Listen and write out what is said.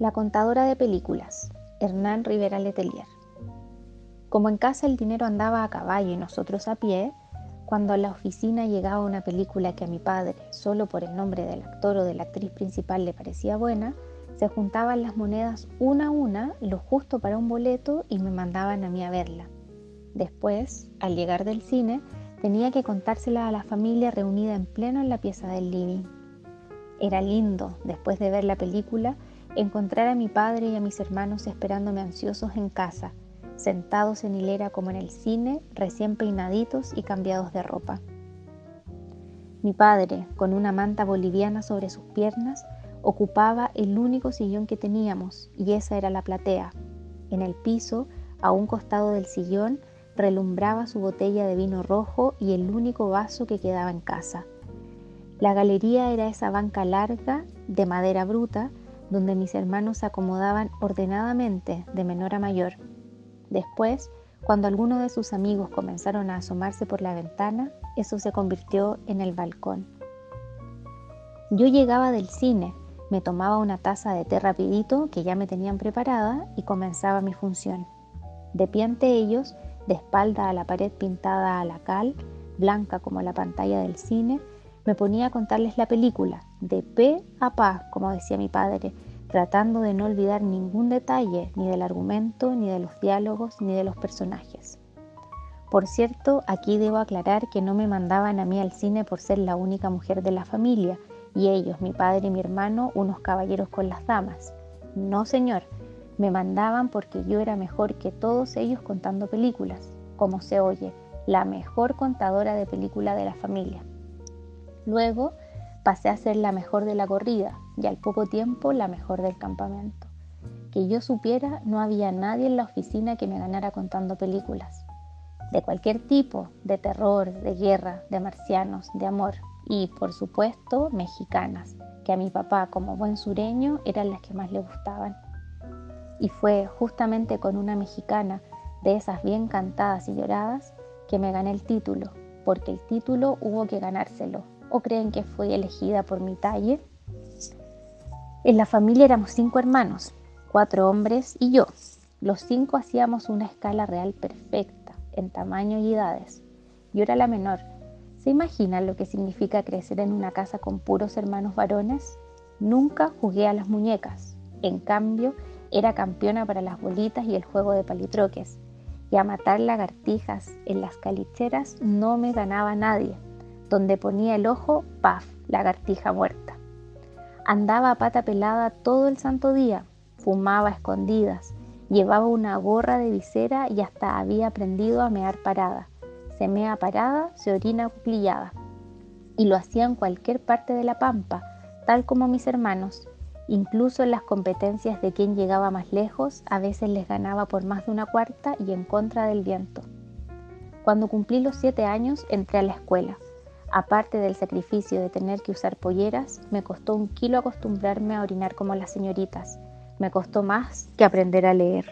La contadora de películas, Hernán Rivera Letelier. Como en casa el dinero andaba a caballo y nosotros a pie, cuando a la oficina llegaba una película que a mi padre, solo por el nombre del actor o de la actriz principal le parecía buena, se juntaban las monedas una a una, lo justo para un boleto y me mandaban a mí a verla. Después, al llegar del cine, tenía que contársela a la familia reunida en pleno en la pieza del living. Era lindo, después de ver la película, encontrar a mi padre y a mis hermanos esperándome ansiosos en casa, sentados en hilera como en el cine, recién peinaditos y cambiados de ropa. Mi padre, con una manta boliviana sobre sus piernas, ocupaba el único sillón que teníamos y esa era la platea. En el piso, a un costado del sillón, relumbraba su botella de vino rojo y el único vaso que quedaba en casa. La galería era esa banca larga, de madera bruta, donde mis hermanos se acomodaban ordenadamente de menor a mayor. Después, cuando algunos de sus amigos comenzaron a asomarse por la ventana, eso se convirtió en el balcón. Yo llegaba del cine, me tomaba una taza de té rapidito que ya me tenían preparada y comenzaba mi función. De pie ante ellos, de espalda a la pared pintada a la cal, blanca como la pantalla del cine, me ponía a contarles la película, de pe a pa, como decía mi padre, tratando de no olvidar ningún detalle, ni del argumento, ni de los diálogos, ni de los personajes. Por cierto, aquí debo aclarar que no me mandaban a mí al cine por ser la única mujer de la familia, y ellos, mi padre y mi hermano, unos caballeros con las damas. No, señor, me mandaban porque yo era mejor que todos ellos contando películas, como se oye, la mejor contadora de película de la familia. Luego pasé a ser la mejor de la corrida y al poco tiempo la mejor del campamento. Que yo supiera, no había nadie en la oficina que me ganara contando películas. De cualquier tipo, de terror, de guerra, de marcianos, de amor y, por supuesto, mexicanas, que a mi papá como buen sureño eran las que más le gustaban. Y fue justamente con una mexicana de esas bien cantadas y lloradas que me gané el título, porque el título hubo que ganárselo o creen que fui elegida por mi talle? En la familia éramos cinco hermanos, cuatro hombres y yo. Los cinco hacíamos una escala real perfecta en tamaño y edades. Yo era la menor. ¿Se imaginan lo que significa crecer en una casa con puros hermanos varones? Nunca jugué a las muñecas. En cambio, era campeona para las bolitas y el juego de palitroques. Y a matar lagartijas en las calicheras no me ganaba nadie donde ponía el ojo, paf, lagartija muerta. Andaba a pata pelada todo el santo día, fumaba a escondidas, llevaba una gorra de visera y hasta había aprendido a mear parada. Se mea parada, se orina cuclillada. Y lo hacía en cualquier parte de la pampa, tal como mis hermanos. Incluso en las competencias de quien llegaba más lejos, a veces les ganaba por más de una cuarta y en contra del viento. Cuando cumplí los siete años, entré a la escuela. Aparte del sacrificio de tener que usar polleras, me costó un kilo acostumbrarme a orinar como las señoritas. Me costó más que aprender a leer.